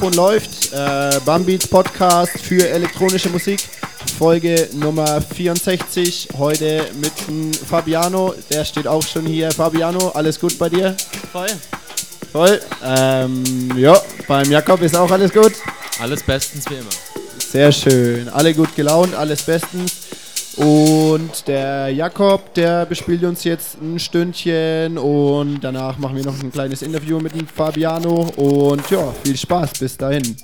Mikrofon läuft. Äh, Bambeats Podcast für elektronische Musik. Folge Nummer 64. Heute mit dem Fabiano. Der steht auch schon hier. Fabiano, alles gut bei dir? Voll. Voll. Ähm, ja, beim Jakob ist auch alles gut. Alles bestens wie immer. Sehr schön. Alle gut gelaunt, alles bestens. Und der Jakob, der bespielt uns jetzt ein Stündchen und danach machen wir noch ein kleines Interview mit dem Fabiano. Und ja, viel Spaß bis dahin.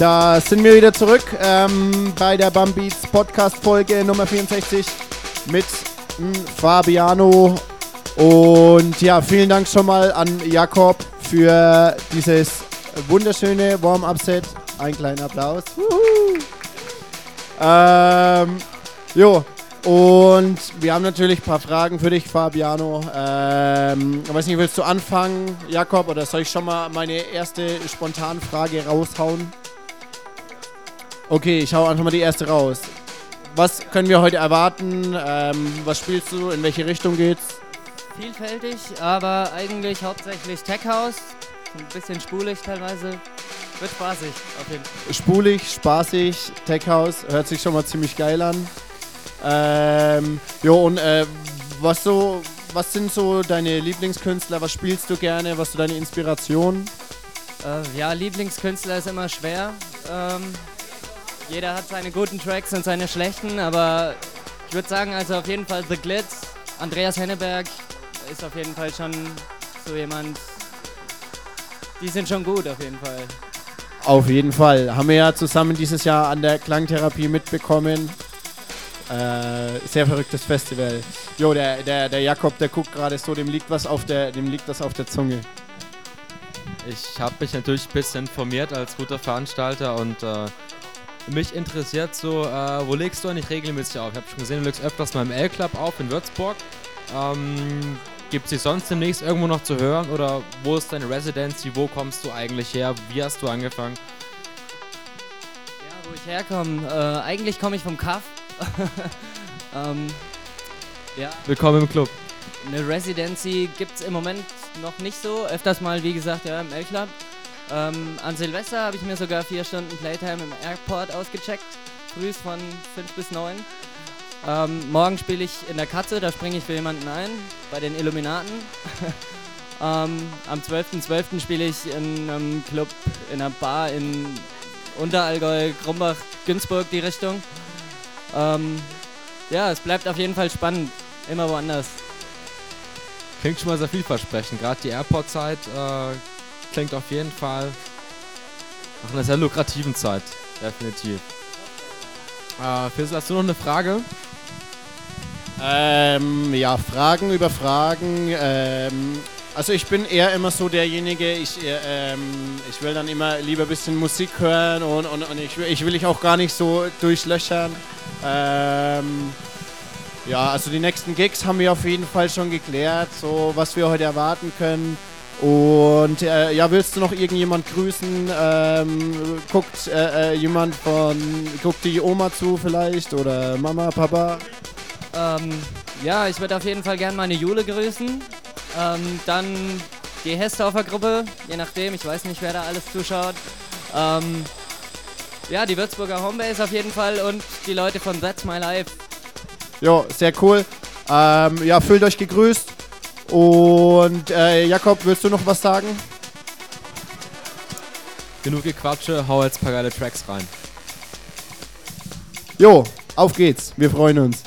Da sind wir wieder zurück ähm, bei der Bumbeats Podcast Folge Nummer 64 mit m, Fabiano. Und ja, vielen Dank schon mal an Jakob für dieses wunderschöne Warm-Up-Set. Ein kleiner Applaus. Ähm, jo, und wir haben natürlich ein paar Fragen für dich, Fabiano. Ähm, ich weiß nicht, willst du anfangen, Jakob, oder soll ich schon mal meine erste Spontanfrage raushauen? Okay, ich hau einfach mal die erste raus. Was können wir heute erwarten? Ähm, was spielst du? In welche Richtung geht's? Vielfältig, aber eigentlich hauptsächlich Tech House. Ein bisschen spulig teilweise. Wird spaßig, auf jeden Fall. Spulig, spaßig, Tech House, hört sich schon mal ziemlich geil an. Ähm, jo, und äh, was so, was sind so deine Lieblingskünstler? Was spielst du gerne? Was so deine Inspiration? Äh, ja, Lieblingskünstler ist immer schwer. Ähm, jeder hat seine guten Tracks und seine schlechten, aber ich würde sagen, also auf jeden Fall The Glitz, Andreas Henneberg ist auf jeden Fall schon so jemand. Die sind schon gut, auf jeden Fall. Auf jeden Fall. Haben wir ja zusammen dieses Jahr an der Klangtherapie mitbekommen. Äh, sehr verrücktes Festival. Jo, der, der, der Jakob, der guckt gerade so, dem liegt was auf der, dem liegt was auf der Zunge. Ich habe mich natürlich ein bisschen informiert als guter Veranstalter und äh, mich interessiert so, äh, wo legst du eigentlich regelmäßig auf? Ich habe schon gesehen, du legst öfters mal im L-Club auf in Würzburg. Ähm, Gibt es dich sonst demnächst irgendwo noch zu hören oder wo ist deine Residency? Wo kommst du eigentlich her? Wie hast du angefangen? Ja, wo ich herkomme. Äh, eigentlich komme ich vom Kaff. ähm, ja, Willkommen im Club. eine Residency gibt es im Moment noch nicht so. Öfters mal, wie gesagt, ja, im L-Club. Ähm, an Silvester habe ich mir sogar vier Stunden Playtime im Airport ausgecheckt. Frühs von 5 bis 9. Ähm, morgen spiele ich in der Katze, da springe ich für jemanden ein, bei den Illuminaten. ähm, am 12.12. spiele ich in einem Club, in einer Bar in Unterallgäu, Grumbach, Günzburg, die Richtung. Ähm, ja, es bleibt auf jeden Fall spannend. Immer woanders. Klingt schon mal sehr vielversprechend. Gerade die Airport-Zeit äh, klingt auf jeden Fall nach einer sehr lukrativen Zeit. Definitiv. Äh, Fizzle, hast du noch eine Frage? Ähm, ja, Fragen über Fragen. Ähm, also ich bin eher immer so derjenige, ich, äh, ähm, ich will dann immer lieber ein bisschen Musik hören und, und, und ich, will- ich will ich auch gar nicht so durchlöchern. Ähm, ja, also die nächsten Gigs haben wir auf jeden Fall schon geklärt, so was wir heute erwarten können. Und äh, ja, willst du noch irgendjemand grüßen? Ähm, guckt äh, äh, jemand von, guckt die Oma zu vielleicht oder Mama, Papa? Ähm, ja, ich würde auf jeden Fall gerne meine Jule grüßen. Ähm, dann die Hessdorfer Gruppe, je nachdem, ich weiß nicht, wer da alles zuschaut. Ähm, ja, die Würzburger Homebase auf jeden Fall und die Leute von That's My Life. Ja, sehr cool. Ähm, ja, fühlt euch gegrüßt. Und äh, Jakob, willst du noch was sagen? Genug Gequatsche, hau jetzt ein paar geile Tracks rein. Jo, auf geht's. Wir freuen uns.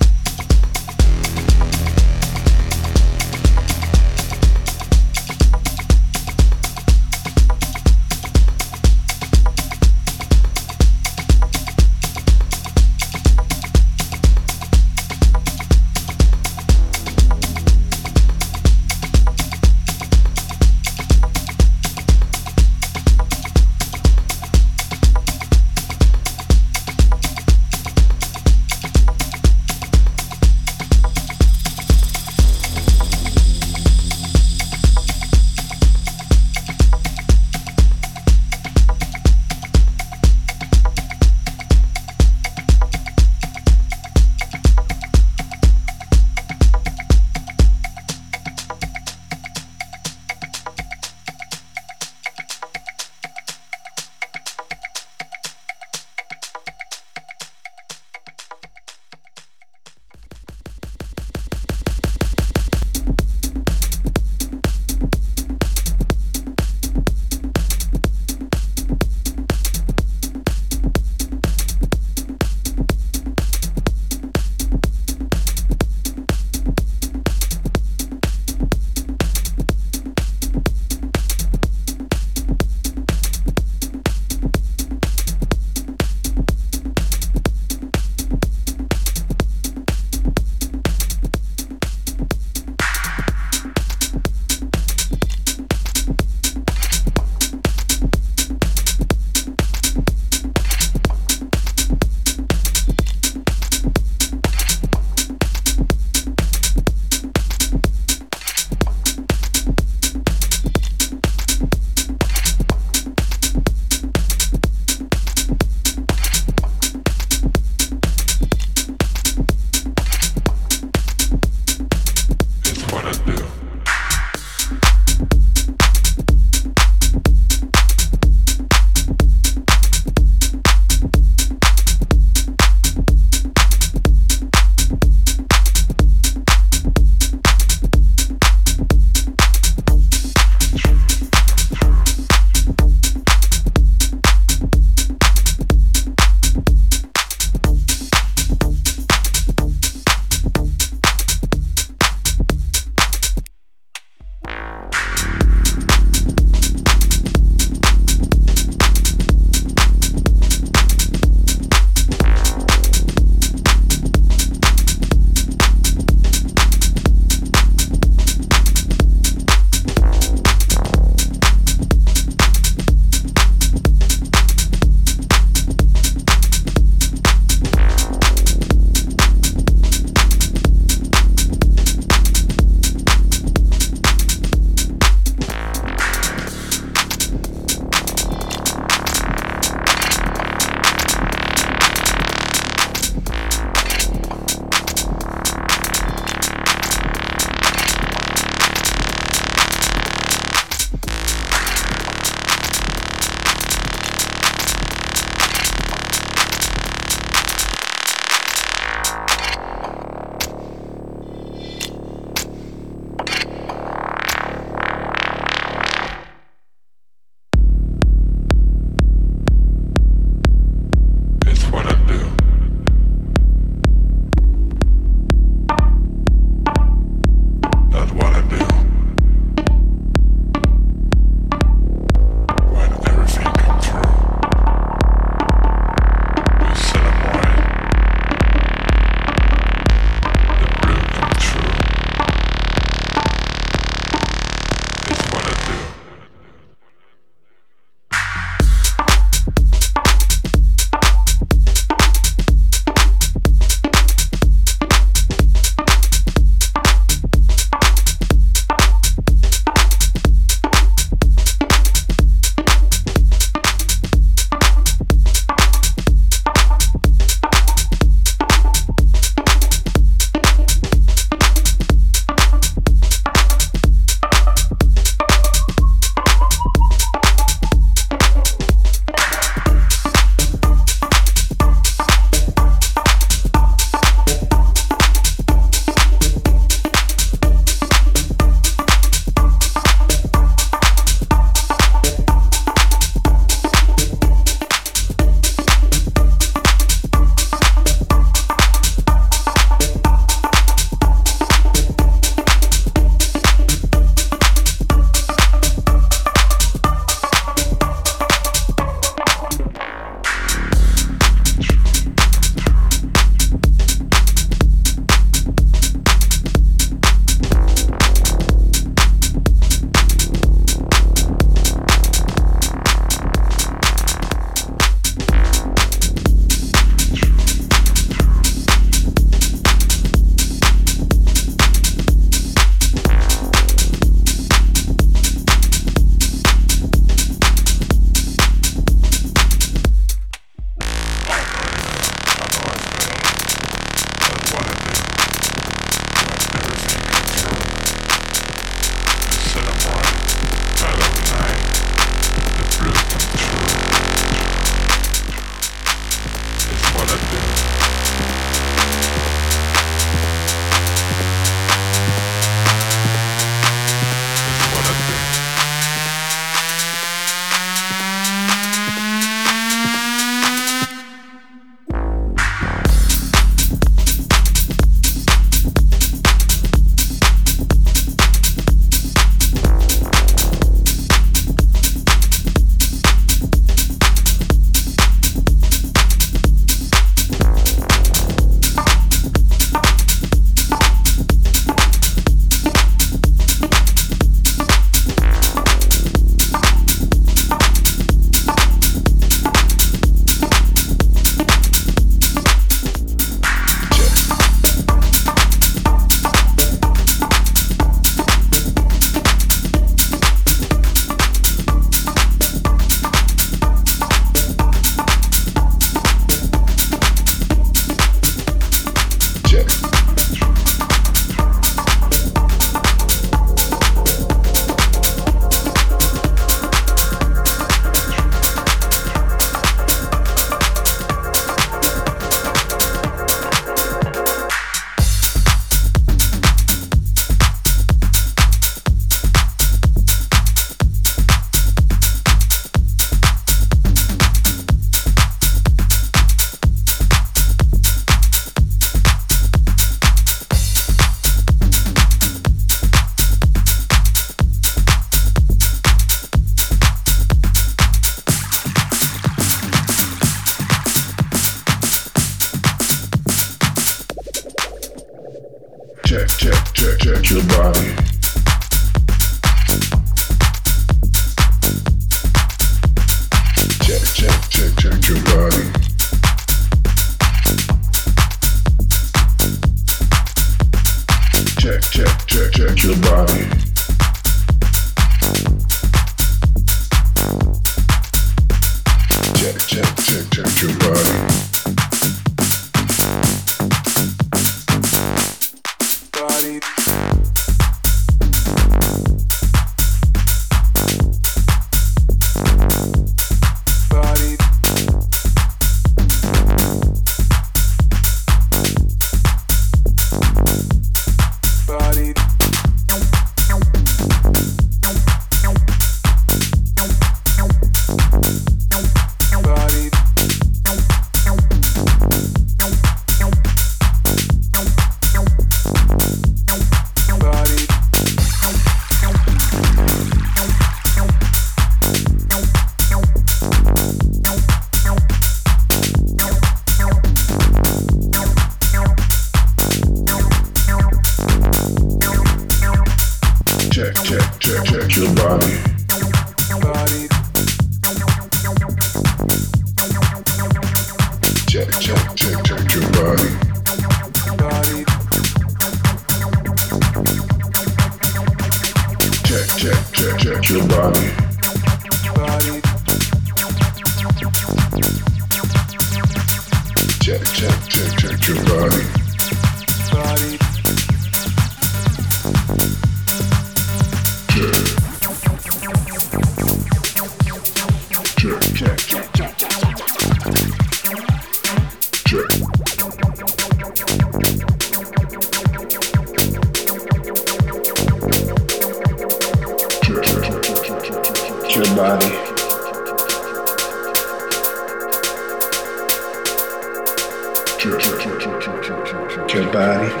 particolari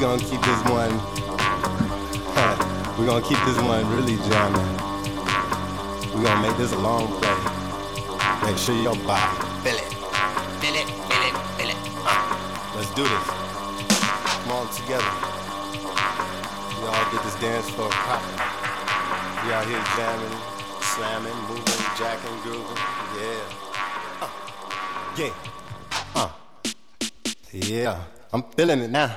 we're gonna keep this one. we're gonna keep this one really jamming. We're gonna make this a long play. Make sure your body feel it, feel it, feel it, feel it. Uh, let's do this. Come on together. We all get this dance floor popping. We out here jamming, slamming, moving, jacking, grooving. Yeah. Uh, yeah. Uh. Yeah. I'm feeling it now.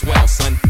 Swell, son?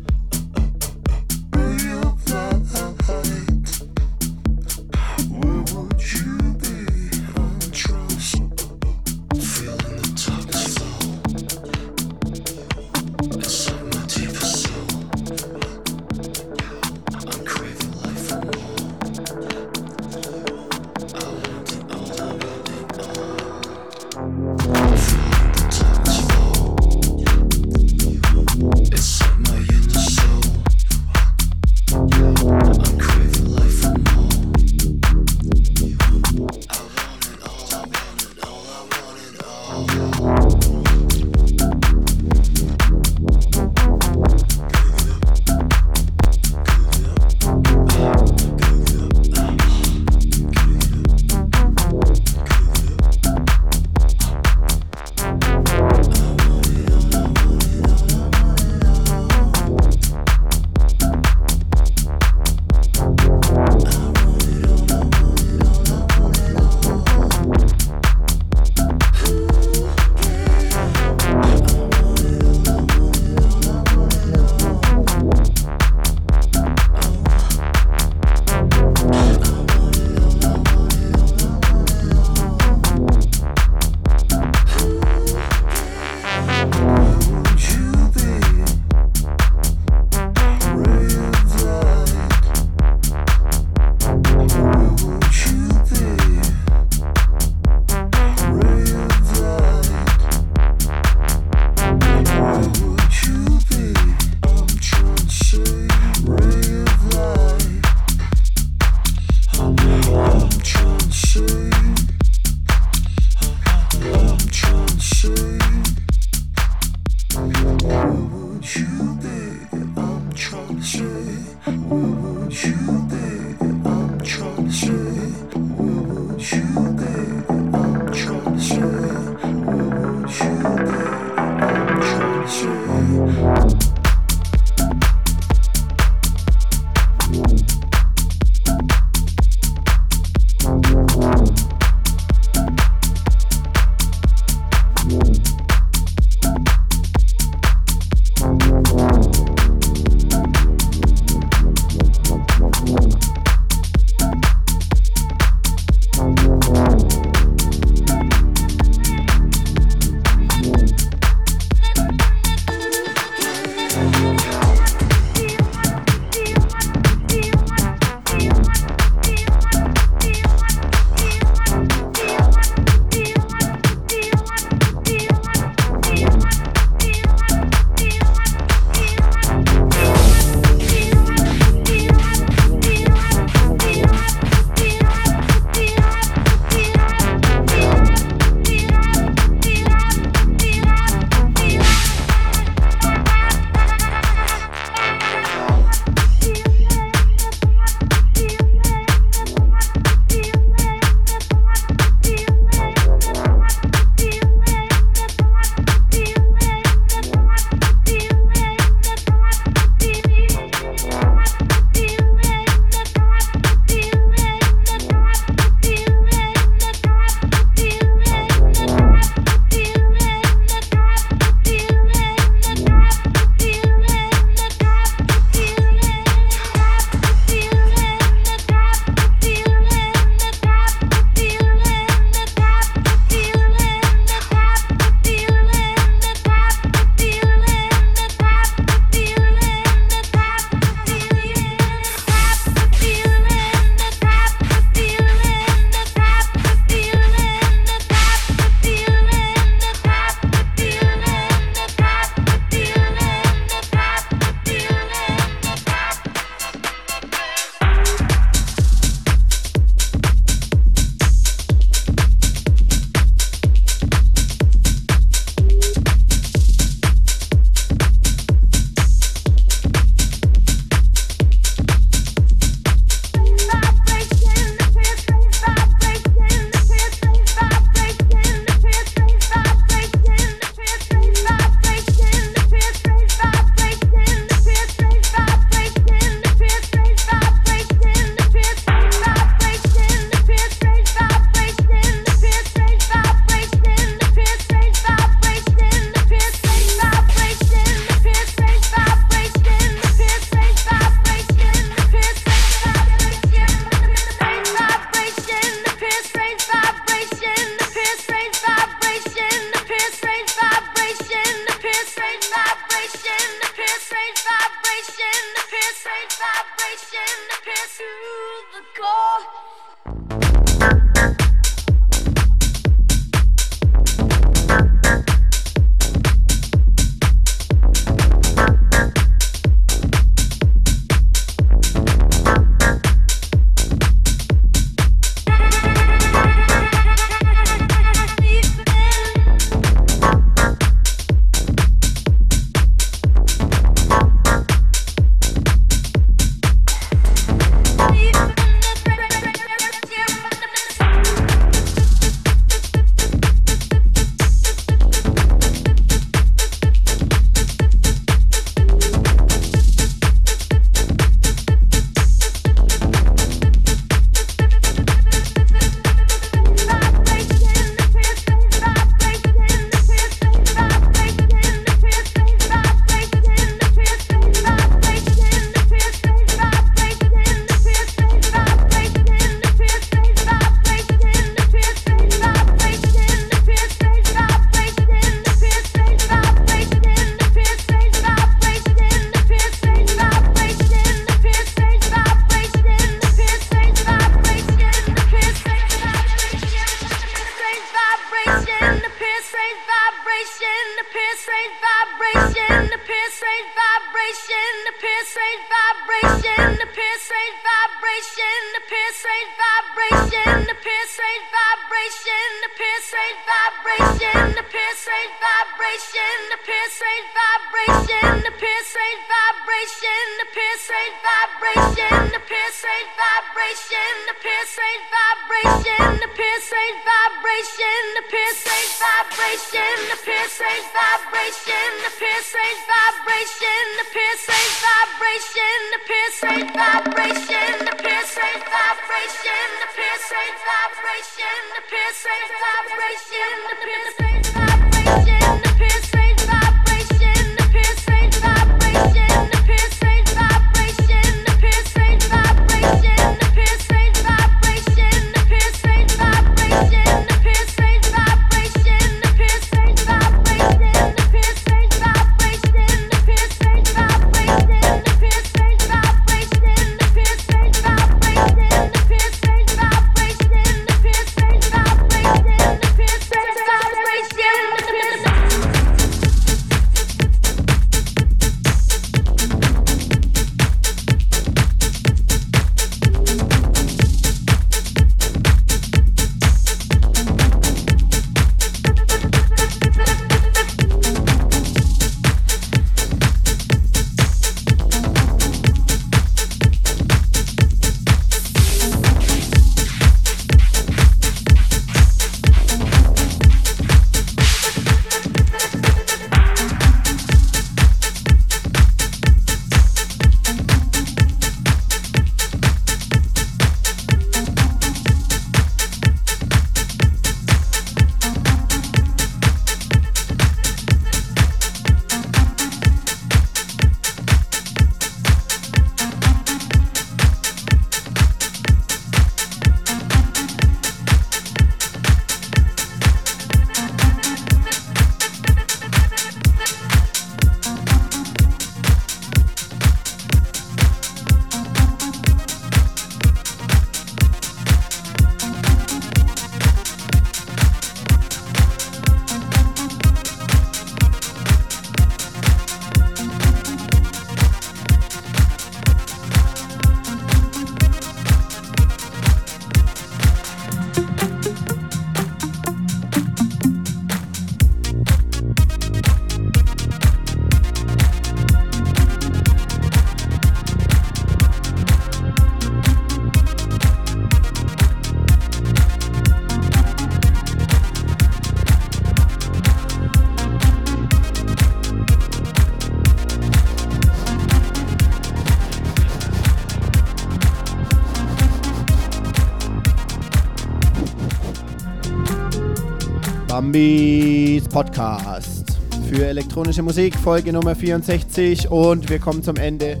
Drumbeats Podcast für elektronische Musik, Folge Nummer 64 und wir kommen zum Ende.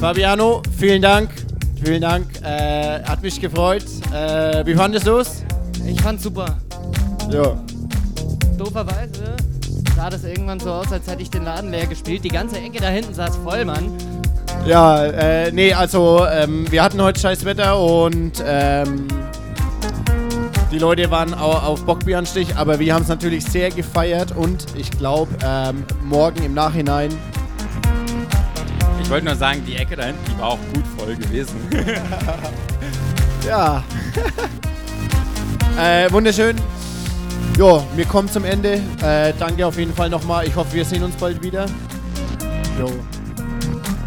Fabiano, vielen Dank. Vielen Dank. Äh, hat mich gefreut. Äh, wie fandest du es? Ich fand's super. Ja. Dooferweise sah das irgendwann so aus, als hätte ich den Laden leer gespielt. Die ganze Ecke da hinten saß voll, Mann. Ja, äh, nee, also ähm, wir hatten heute scheiß Wetter und ähm, die Leute waren auch auf Bockbieranstich, aber wir haben es natürlich sehr gefeiert und ich glaube, ähm, morgen im Nachhinein Ich wollte nur sagen, die Ecke da hinten, die war auch gut voll gewesen. Ja. äh, wunderschön. Jo, wir kommen zum Ende. Äh, danke auf jeden Fall nochmal. Ich hoffe, wir sehen uns bald wieder. Jo.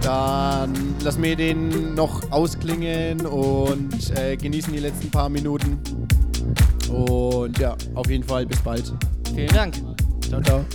Dann lassen wir den noch ausklingen und äh, genießen die letzten paar Minuten. Und ja, auf jeden Fall bis bald. Vielen Dank. Ciao, ciao.